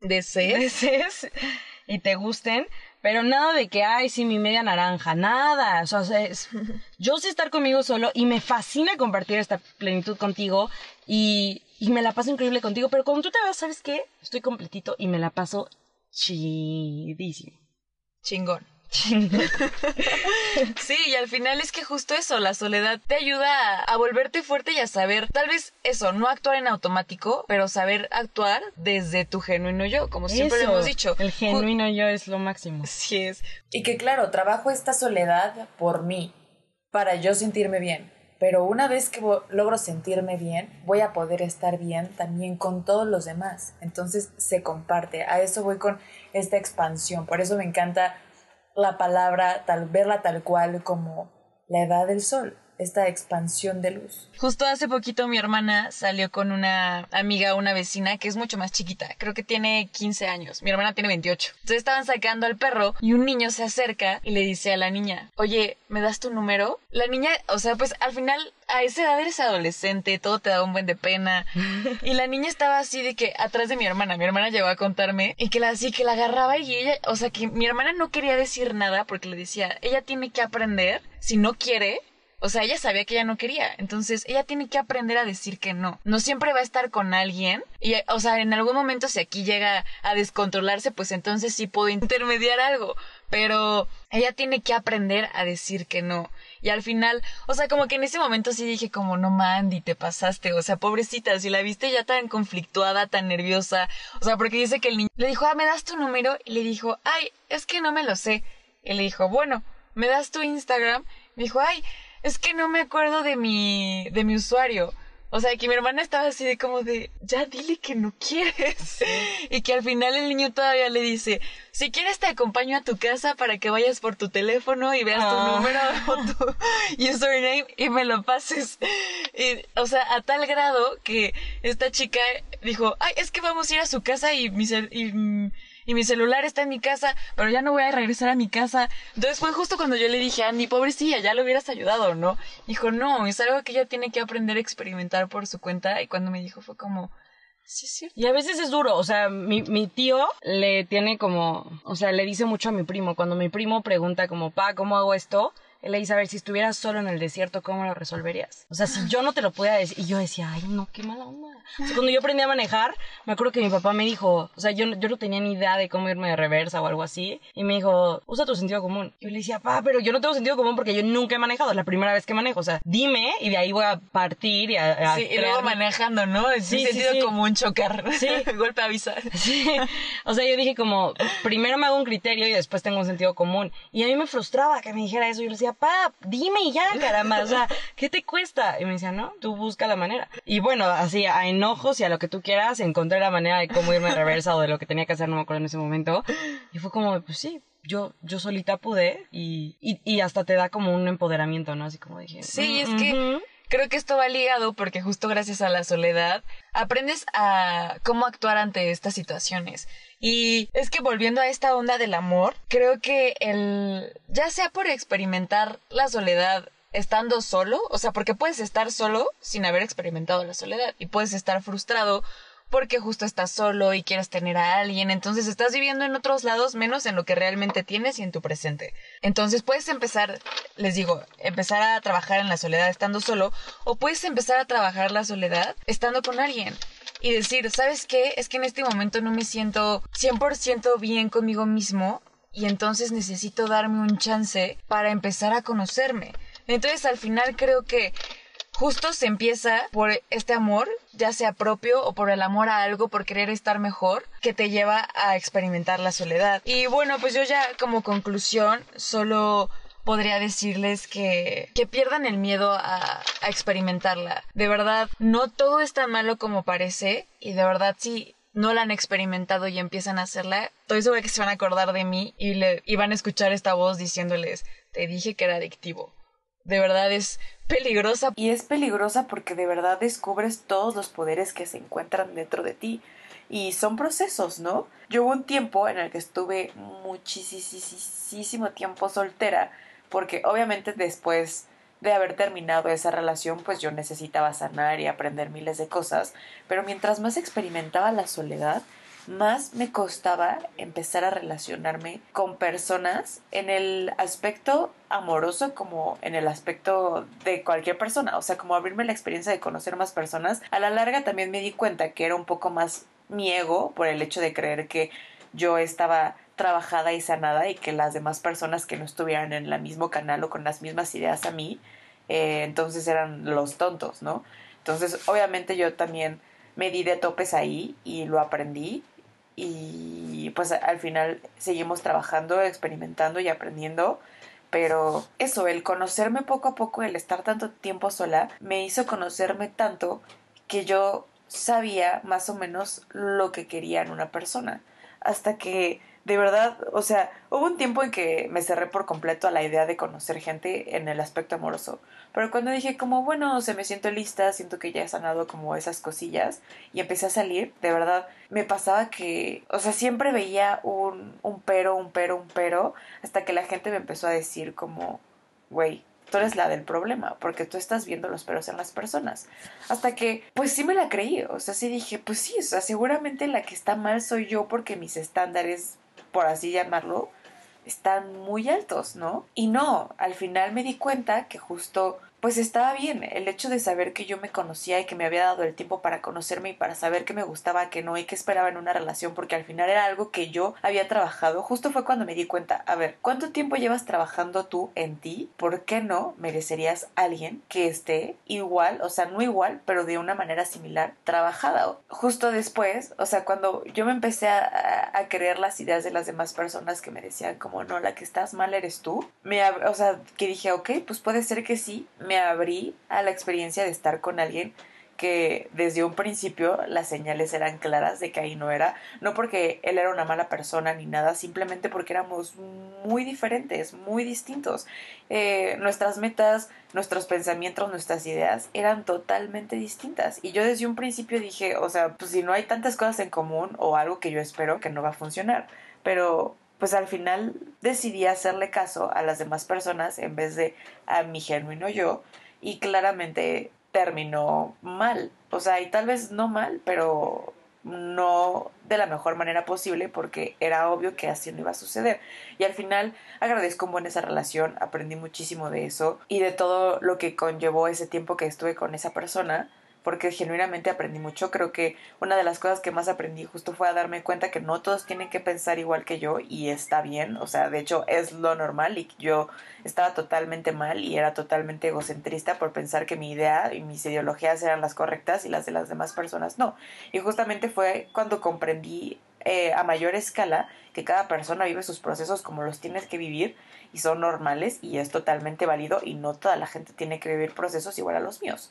Desees. desees y te gusten, pero nada de que, ay, sí, mi media naranja, nada. O sea, es- yo sé estar conmigo solo y me fascina compartir esta plenitud contigo y, y me la paso increíble contigo, pero cuando tú te vas, ¿sabes qué? Estoy completito y me la paso chidísimo. Chingón. Sí, y al final es que justo eso, la soledad te ayuda a, a volverte fuerte y a saber, tal vez eso, no actuar en automático, pero saber actuar desde tu genuino yo, como siempre Eso, lo hemos dicho. El genuino yo es lo máximo. Sí es. Y que claro, trabajo esta soledad por mí, para yo sentirme bien. Pero una vez que logro sentirme bien, voy a poder estar bien también con todos los demás. Entonces se comparte. A eso voy con esta expansión. Por eso me encanta la palabra, tal, verla tal cual como la edad del sol, esta expansión de luz. Justo hace poquito mi hermana salió con una amiga, una vecina que es mucho más chiquita, creo que tiene 15 años, mi hermana tiene 28. Entonces estaban sacando al perro y un niño se acerca y le dice a la niña, oye, ¿me das tu número? La niña, o sea, pues al final a esa edad eres adolescente, todo te da un buen de pena. Y la niña estaba así de que atrás de mi hermana, mi hermana llegó a contarme y que la así que la agarraba y ella, o sea, que mi hermana no quería decir nada porque le decía, ella tiene que aprender, si no quiere, o sea, ella sabía que ella no quería. Entonces, ella tiene que aprender a decir que no. No siempre va a estar con alguien. Y, o sea, en algún momento, si aquí llega a descontrolarse, pues entonces sí puedo intermediar algo. Pero ella tiene que aprender a decir que no. Y al final, o sea, como que en ese momento sí dije como, no Mandy, te pasaste. O sea, pobrecita, si la viste ya tan conflictuada, tan nerviosa. O sea, porque dice que el niño le dijo, ah, ¿me das tu número? Y le dijo, ay, es que no me lo sé. Y le dijo, bueno, ¿me das tu Instagram? Me dijo, ay, es que no me acuerdo de mi, de mi usuario. O sea, que mi hermana estaba así de como de, ya dile que no quieres. Y que al final el niño todavía le dice, si quieres te acompaño a tu casa para que vayas por tu teléfono y veas tu Ah. número o tu username y me lo pases. Y, o sea, a tal grado que esta chica dijo, ay, es que vamos a ir a su casa y y, mm, y mi celular está en mi casa, pero ya no voy a regresar a mi casa. Entonces fue justo cuando yo le dije, Andy, pobrecilla, ya lo hubieras ayudado, ¿no? Dijo, no, es algo que ella tiene que aprender a experimentar por su cuenta. Y cuando me dijo fue como, sí, cierto. Y a veces es duro, o sea, mi, mi tío le tiene como, o sea, le dice mucho a mi primo. Cuando mi primo pregunta como, pa, ¿cómo hago esto? Él le dice, a ver, si estuvieras solo en el desierto, ¿cómo lo resolverías? O sea, si yo no te lo pudiera decir, y yo decía, ay, no, qué mala onda. O sea, cuando yo aprendí a manejar, me acuerdo que mi papá me dijo, o sea, yo, yo no tenía ni idea de cómo irme de reversa o algo así, y me dijo, usa tu sentido común. Yo le decía, pa, pero yo no tengo sentido común porque yo nunca he manejado, es la primera vez que manejo, o sea, dime, y de ahí voy a partir y a, a Sí, y luego manejando, ¿no? Es Sí, sí, sentido sí. común chocar. Sí. Golpe avisa. Sí. O sea, yo dije como, primero me hago un criterio y después tengo un sentido común. Y a mí me frustraba que me dijera eso. Yo le decía, decía, pa, dime ya, caramba, o sea, ¿qué te cuesta? Y me decía, no, tú busca la manera. Y bueno, así, a enojos y a lo que tú quieras, encontré la manera de cómo irme a reversa o de lo que tenía que hacer, no me acuerdo en ese momento. Y fue como, pues sí, yo, yo solita pude y, y, hasta te da como un empoderamiento, ¿no? Así como dije. Sí, es que creo que esto va ligado porque justo gracias a la soledad aprendes a cómo actuar ante estas situaciones. Y es que volviendo a esta onda del amor, creo que el, ya sea por experimentar la soledad estando solo, o sea, porque puedes estar solo sin haber experimentado la soledad y puedes estar frustrado porque justo estás solo y quieres tener a alguien, entonces estás viviendo en otros lados menos en lo que realmente tienes y en tu presente. Entonces puedes empezar, les digo, empezar a trabajar en la soledad estando solo o puedes empezar a trabajar la soledad estando con alguien y decir, ¿sabes qué? Es que en este momento no me siento 100% bien conmigo mismo y entonces necesito darme un chance para empezar a conocerme. Entonces al final creo que justo se empieza por este amor, ya sea propio o por el amor a algo, por querer estar mejor, que te lleva a experimentar la soledad. Y bueno, pues yo ya como conclusión solo podría decirles que, que pierdan el miedo a, experimentarla. De verdad, no todo es tan malo como parece y de verdad si no la han experimentado y empiezan a hacerla, estoy segura que se van a acordar de mí y, le, y van a escuchar esta voz diciéndoles, te dije que era adictivo de verdad es peligrosa. Y es peligrosa porque de verdad descubres todos los poderes que se encuentran dentro de ti. Y son procesos, ¿no? Yo hubo un tiempo en el que estuve muchísimo tiempo soltera, porque obviamente después de haber terminado esa relación, pues yo necesitaba sanar y aprender miles de cosas, pero mientras más experimentaba la soledad, más me costaba empezar a relacionarme con personas en el aspecto amoroso como en el aspecto de cualquier persona, o sea, como abrirme la experiencia de conocer más personas. A la larga también me di cuenta que era un poco más mi ego por el hecho de creer que yo estaba trabajada y sanada y que las demás personas que no estuvieran en el mismo canal o con las mismas ideas a mí, eh, entonces eran los tontos, ¿no? Entonces, obviamente yo también me di de topes ahí y lo aprendí y pues al final seguimos trabajando, experimentando y aprendiendo. Pero eso, el conocerme poco a poco, el estar tanto tiempo sola, me hizo conocerme tanto que yo sabía más o menos lo que quería en una persona. Hasta que de verdad, o sea, hubo un tiempo en que me cerré por completo a la idea de conocer gente en el aspecto amoroso. Pero cuando dije como, bueno, se me siento lista, siento que ya he sanado como esas cosillas y empecé a salir, de verdad, me pasaba que, o sea, siempre veía un, un pero, un pero, un pero, hasta que la gente me empezó a decir como, güey, tú eres la del problema, porque tú estás viendo los peros en las personas. Hasta que, pues sí me la creí, o sea, sí dije, pues sí, o sea, seguramente la que está mal soy yo porque mis estándares por así llamarlo, están muy altos, ¿no? Y no, al final me di cuenta que justo pues estaba bien el hecho de saber que yo me conocía y que me había dado el tiempo para conocerme y para saber que me gustaba, que no y que esperaba en una relación, porque al final era algo que yo había trabajado. Justo fue cuando me di cuenta, a ver, ¿cuánto tiempo llevas trabajando tú en ti? ¿Por qué no merecerías alguien que esté igual, o sea, no igual, pero de una manera similar, trabajada? Justo después, o sea, cuando yo me empecé a, a, creer las ideas de las demás personas que me decían como, no, la que estás mal eres tú, me, o sea, que dije, ok, pues puede ser que sí, me abrí a la experiencia de estar con alguien que desde un principio las señales eran claras de que ahí no era, no porque él era una mala persona ni nada, simplemente porque éramos muy diferentes, muy distintos. Eh, nuestras metas, nuestros pensamientos, nuestras ideas eran totalmente distintas. Y yo desde un principio dije, o sea, pues si no hay tantas cosas en común o algo que yo espero que no va a funcionar, pero pues al final decidí hacerle caso a las demás personas en vez de a mi genuino yo y claramente terminó mal. O sea, y tal vez no mal, pero no de la mejor manera posible porque era obvio que así no iba a suceder. Y al final agradezco un buen esa relación, aprendí muchísimo de eso y de todo lo que conllevó ese tiempo que estuve con esa persona porque genuinamente aprendí mucho. Creo que una de las cosas que más aprendí justo fue a darme cuenta que no todos tienen que pensar igual que yo y está bien, o sea, de hecho es lo normal y yo estaba totalmente mal y era totalmente egocentrista por pensar que mi idea y mis ideologías eran las correctas y las de las demás personas no. Y justamente fue cuando comprendí eh, a mayor escala, que cada persona vive sus procesos como los tienes que vivir y son normales y es totalmente válido y no toda la gente tiene que vivir procesos igual a los míos.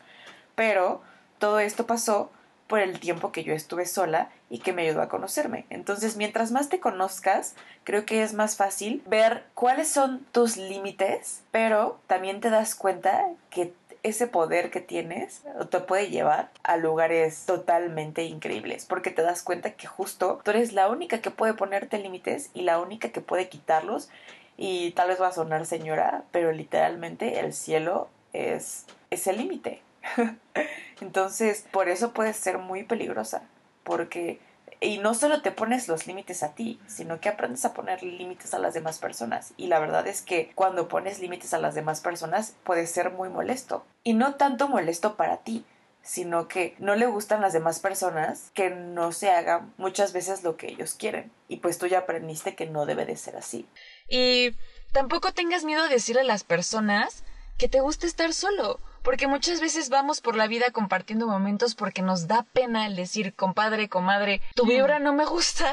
Pero todo esto pasó por el tiempo que yo estuve sola y que me ayudó a conocerme. Entonces, mientras más te conozcas, creo que es más fácil ver cuáles son tus límites, pero también te das cuenta que ese poder que tienes te puede llevar a lugares totalmente increíbles, porque te das cuenta que justo tú eres la única que puede ponerte límites y la única que puede quitarlos. Y tal vez va a sonar señora, pero literalmente el cielo es, es el límite. Entonces, por eso puede ser muy peligrosa, porque y no solo te pones los límites a ti, sino que aprendes a poner límites a las demás personas. Y la verdad es que cuando pones límites a las demás personas puede ser muy molesto. Y no tanto molesto para ti, sino que no le gustan las demás personas que no se hagan muchas veces lo que ellos quieren. Y pues tú ya aprendiste que no debe de ser así. Y tampoco tengas miedo de decirle a las personas que te gusta estar solo porque muchas veces vamos por la vida compartiendo momentos porque nos da pena el decir, compadre, comadre, tu vibra no me gusta.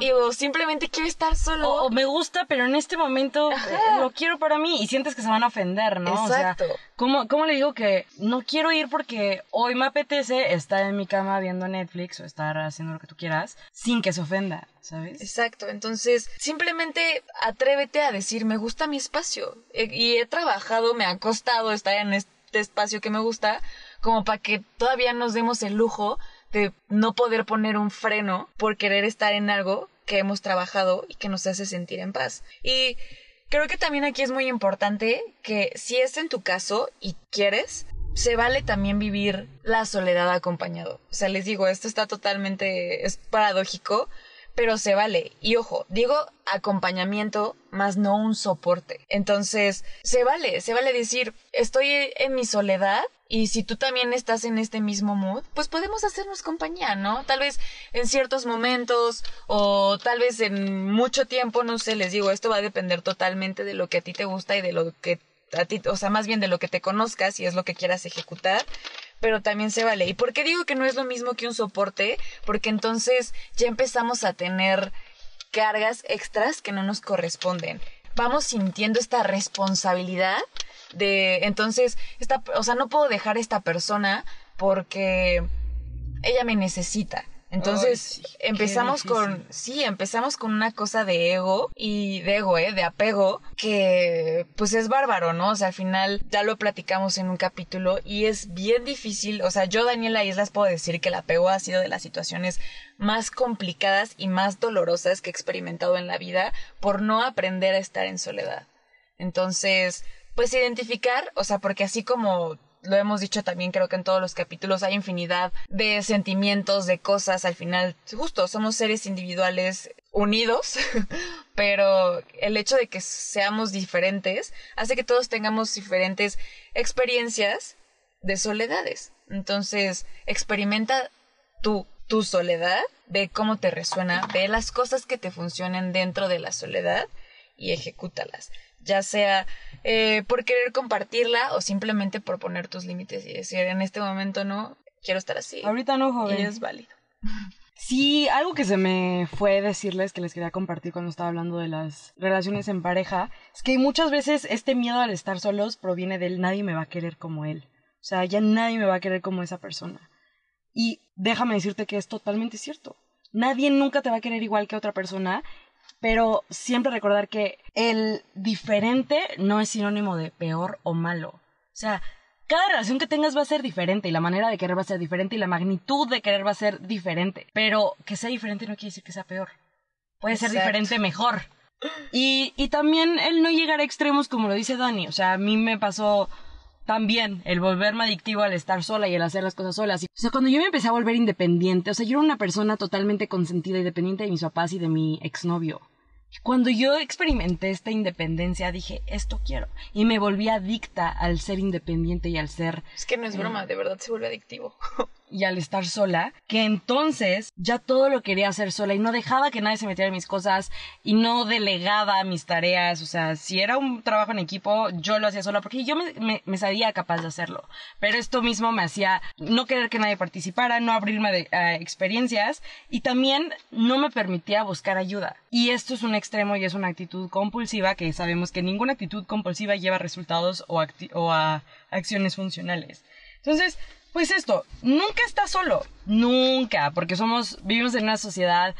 Y o simplemente quiero estar solo. O, me gusta, pero en este momento eh, lo quiero para mí y sientes que se van a ofender, ¿no? Exacto. O sea, ¿cómo, ¿cómo, le digo que no quiero ir porque hoy me apetece estar en mi cama viendo Netflix o estar haciendo lo que tú quieras sin que se ofenda, ¿sabes? Exacto. Entonces, simplemente atrévete a decir, me gusta mi espacio. y he trabajado, me ha costado estar en este este espacio que me gusta, como para que todavía nos demos el lujo de no poder poner un freno por querer estar en algo que hemos trabajado y que nos hace sentir en paz. Y creo que también aquí es muy importante que si es en tu caso y quieres, se vale también vivir la soledad acompañado. O sea, les digo, esto está totalmente, es paradójico, pero se vale. Y ojo, digo acompañamiento más no un soporte. Entonces, se vale, se vale decir, estoy en mi soledad y si tú también estás en este mismo mood, pues podemos hacernos compañía, ¿no? Tal vez en ciertos momentos o tal vez en mucho tiempo, no sé, les digo, esto va a depender totalmente de lo que a ti te gusta y de lo que a ti, o sea, más bien de lo que te conozcas y es lo que quieras ejecutar pero también se vale. ¿Y por qué digo que no es lo mismo que un soporte? Porque entonces ya empezamos a tener cargas extras que no nos corresponden. Vamos sintiendo esta responsabilidad de entonces esta, o sea, no puedo dejar a esta persona porque ella me necesita. Entonces empezamos con, sí, empezamos con una cosa de ego y de ego, ¿eh? De apego, que pues es bárbaro, ¿no? O sea, al final ya lo platicamos en un capítulo y es bien difícil, o sea, yo Daniela Islas puedo decir que el apego ha sido de las situaciones más complicadas y más dolorosas que he experimentado en la vida por no aprender a estar en soledad. Entonces, pues identificar, o sea, porque así como lo hemos dicho también creo que en todos los capítulos hay infinidad de sentimientos, de cosas, al final justo somos seres individuales unidos, pero el hecho de que seamos diferentes hace que todos tengamos diferentes experiencias de soledades. Entonces, experimenta tu, tu soledad, ve cómo te resuena, ve las cosas que te funcionen dentro de la soledad y ejecútalas ya sea eh, por querer compartirla o simplemente por poner tus límites y decir, en este momento no, quiero estar así. Ahorita no, joven. Y es válido. Sí, algo que se me fue decirles que les quería compartir cuando estaba hablando de las relaciones en pareja, es que muchas veces este miedo al estar solos proviene del nadie me va a querer como él. O sea, ya nadie me va a querer como esa persona. Y déjame decirte que es totalmente cierto. Nadie nunca te va a querer igual que otra persona pero siempre recordar que el diferente no es sinónimo de peor o malo. O sea, cada relación que tengas va a ser diferente y la manera de querer va a ser diferente y la magnitud de querer va a ser diferente. Pero que sea diferente no quiere decir que sea peor. Puede ser diferente mejor. Y, y también el no llegar a extremos como lo dice Dani. O sea, a mí me pasó también el volverme adictivo al estar sola y el hacer las cosas solas. O sea, cuando yo me empecé a volver independiente, o sea, yo era una persona totalmente consentida y dependiente de mis papás y de mi exnovio. Cuando yo experimenté esta independencia, dije, esto quiero. Y me volví adicta al ser independiente y al ser... Es que no es broma, de verdad se vuelve adictivo. y al estar sola, que entonces ya todo lo quería hacer sola y no dejaba que nadie se metiera en mis cosas y no delegaba mis tareas. O sea, si era un trabajo en equipo, yo lo hacía sola porque yo me, me, sabía capaz de hacerlo. Pero esto mismo me hacía no querer que nadie participara, no abrirme a experiencias y también no me permitía buscar ayuda. Y esto es un extremo y es una actitud compulsiva que sabemos que ninguna actitud compulsiva lleva resultados o, o a acciones funcionales. Entonces, pues esto, nunca estás solo, nunca, porque somos, vivimos en una sociedad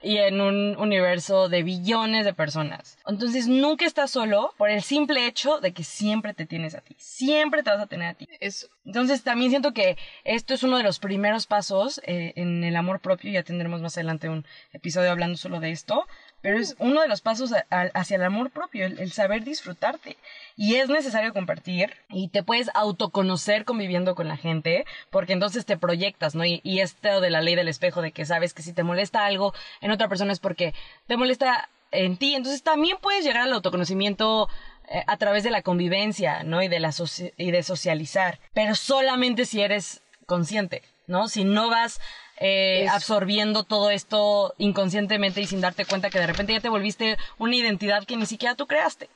y en un universo de billones de personas. Entonces nunca estás solo por el simple hecho de que siempre te tienes a ti, siempre te vas a tener a ti. Eso. Entonces también siento que esto es uno de los primeros pasos eh, en el amor propio, ya tendremos más adelante un episodio hablando solo de esto, pero es uno de los pasos hacia el amor propio, el, saber disfrutarte. Y es necesario compartir y te puedes autoconocer conviviendo con la gente, porque entonces te proyectas, ¿no? Y, y esto de la ley del espejo, de que sabes que si te molesta algo en otra persona es porque te molesta en ti. Entonces también puedes llegar al autoconocimiento eh, a través de la convivencia, ¿no? Y de, la y de socializar, pero solamente si eres consciente, ¿no? Si no vas eh, absorbiendo todo esto inconscientemente y sin darte cuenta que de repente ya te volviste una identidad que ni siquiera tú creaste.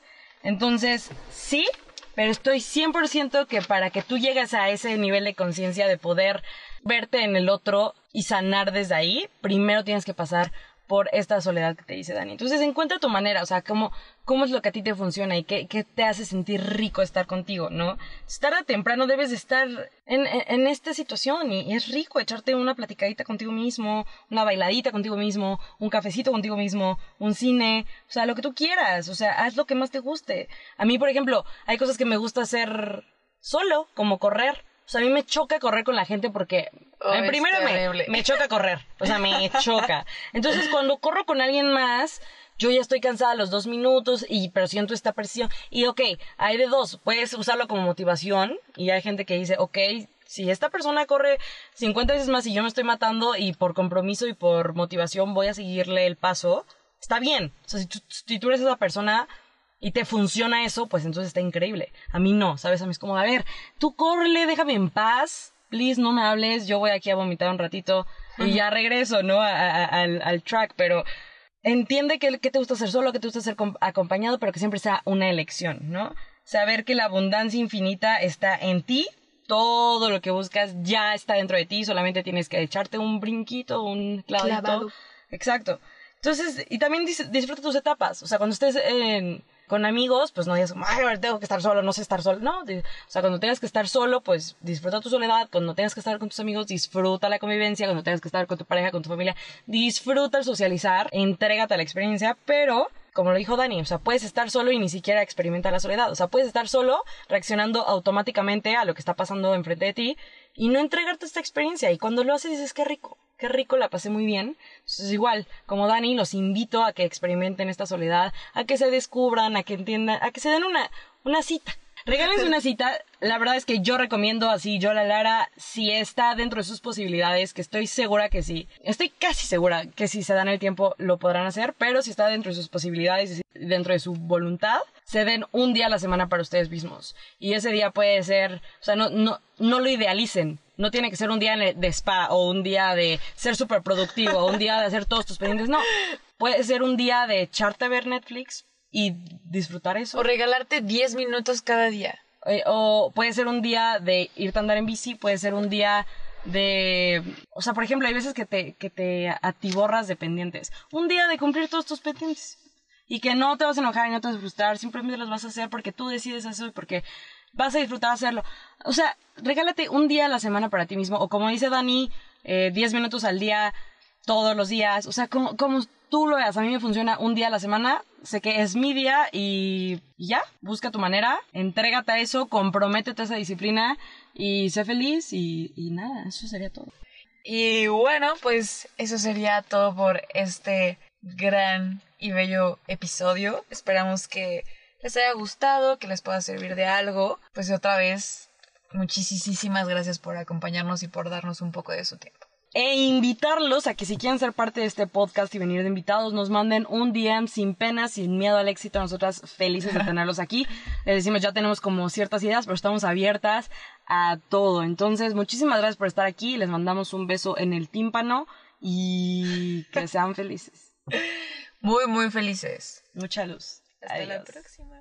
Entonces, sí, pero estoy 100% que para que tú llegues a ese nivel de conciencia de poder verte en el otro y sanar desde ahí, primero tienes que pasar por esta soledad que te dice Dani. Entonces encuentra tu manera, o sea, cómo, cómo es lo que a ti te funciona y qué, qué te hace sentir rico estar contigo, ¿no? Tarde temprano debes de estar en, en, esta situación y, es rico echarte una platicadita contigo mismo, una bailadita contigo mismo, un cafecito contigo mismo, un cine, o sea, lo que tú quieras, o sea, haz lo que más te guste. A mí, por ejemplo, hay cosas que me gusta hacer solo, como correr. O sea, a mí me choca correr con la gente porque oh, primero me, me, choca correr. O sea, me choca. Entonces, cuando corro con alguien más, yo ya estoy cansada a los dos minutos y pero siento esta presión. Y ok, hay de dos. Puedes usarlo como motivación y hay gente que dice, ok, si esta persona corre 50 veces más y yo me estoy matando y por compromiso y por motivación voy a seguirle el paso, está bien. O sea, si tú, si tú eres esa persona, y te funciona eso, pues entonces está increíble. A mí no, ¿sabes? A mí es como, a ver, tú córrele, déjame en paz, please, no me hables, yo voy aquí a vomitar un ratito y ya regreso, ¿no? al, al, track, pero entiende que, que, te gusta hacer solo, que te gusta ser acompañado, pero que siempre sea una elección, ¿no? Saber que la abundancia infinita está en ti, todo lo que buscas ya está dentro de ti, solamente tienes que echarte un brinquito, un clavadito. Exacto. Entonces, y también disfruta tus etapas. O sea, cuando estés en, con amigos, pues no digas, ay, tengo que estar solo, no sé estar solo. No, o sea, cuando tengas que estar solo, pues disfruta tu soledad. Cuando tengas que estar con tus amigos, disfruta la convivencia. Cuando tengas que estar con tu pareja, con tu familia, disfruta el socializar, entrégate a la experiencia, pero como lo dijo Dani, o sea, puedes estar solo y ni siquiera experimentar la soledad. O sea, puedes estar solo reaccionando automáticamente a lo que está pasando enfrente de ti y no entregarte esta experiencia. Y cuando lo haces dices, qué rico, qué rico, la pasé muy bien. Entonces, igual, como Dani, los invito a que experimenten esta soledad, a que se descubran, a que entiendan, a que se den una, una cita. Regálense una cita. La verdad es que yo recomiendo así, yo la Lara, si está dentro de sus posibilidades, que estoy segura que sí. Estoy casi segura que si se dan el tiempo lo podrán hacer, pero si está dentro de sus posibilidades, dentro de su voluntad, se den un día a la semana para ustedes mismos. Y ese día puede ser, o sea, no, no, no lo idealicen. No tiene que ser un día de spa o un día de ser súper productivo o un día de hacer todos tus pendientes. No, puede ser un día de echarte a ver Netflix y disfrutar eso. O regalarte 10 minutos cada día. Eh, o puede ser un día de irte a andar en bici, puede ser un día de, o sea, por ejemplo, hay veces que te, que te atiborras de pendientes. Un día de cumplir todos tus pendientes y que no te vas a enojar y no te vas a frustrar, simplemente los vas a hacer porque tú decides eso y porque vas a disfrutar hacerlo. O sea, regálate un día a la semana para ti mismo, o como dice Dani, eh, 10 minutos al día, todos los días, o sea, como, como tú lo veas, a mí me funciona un día a la semana, sé que es mi día y, ya, busca tu manera, entrégate a eso, comprométete a esa disciplina y sé feliz y, y nada, eso sería todo. Y bueno, pues eso sería todo por este gran y bello episodio. Esperamos que les haya gustado, que les pueda servir de algo. Pues otra vez, muchísimas gracias por acompañarnos y por darnos un poco de su tiempo. E invitarlos a que si quieren ser parte de este podcast y venir de invitados, nos manden un DM sin pena, sin miedo al éxito. Nosotras felices de tenerlos aquí. Les decimos, ya tenemos como ciertas ideas, pero estamos abiertas a todo. Entonces, muchísimas gracias por estar aquí. Les mandamos un beso en el tímpano y que sean felices. Muy, muy felices. Mucha luz. Hasta la próxima.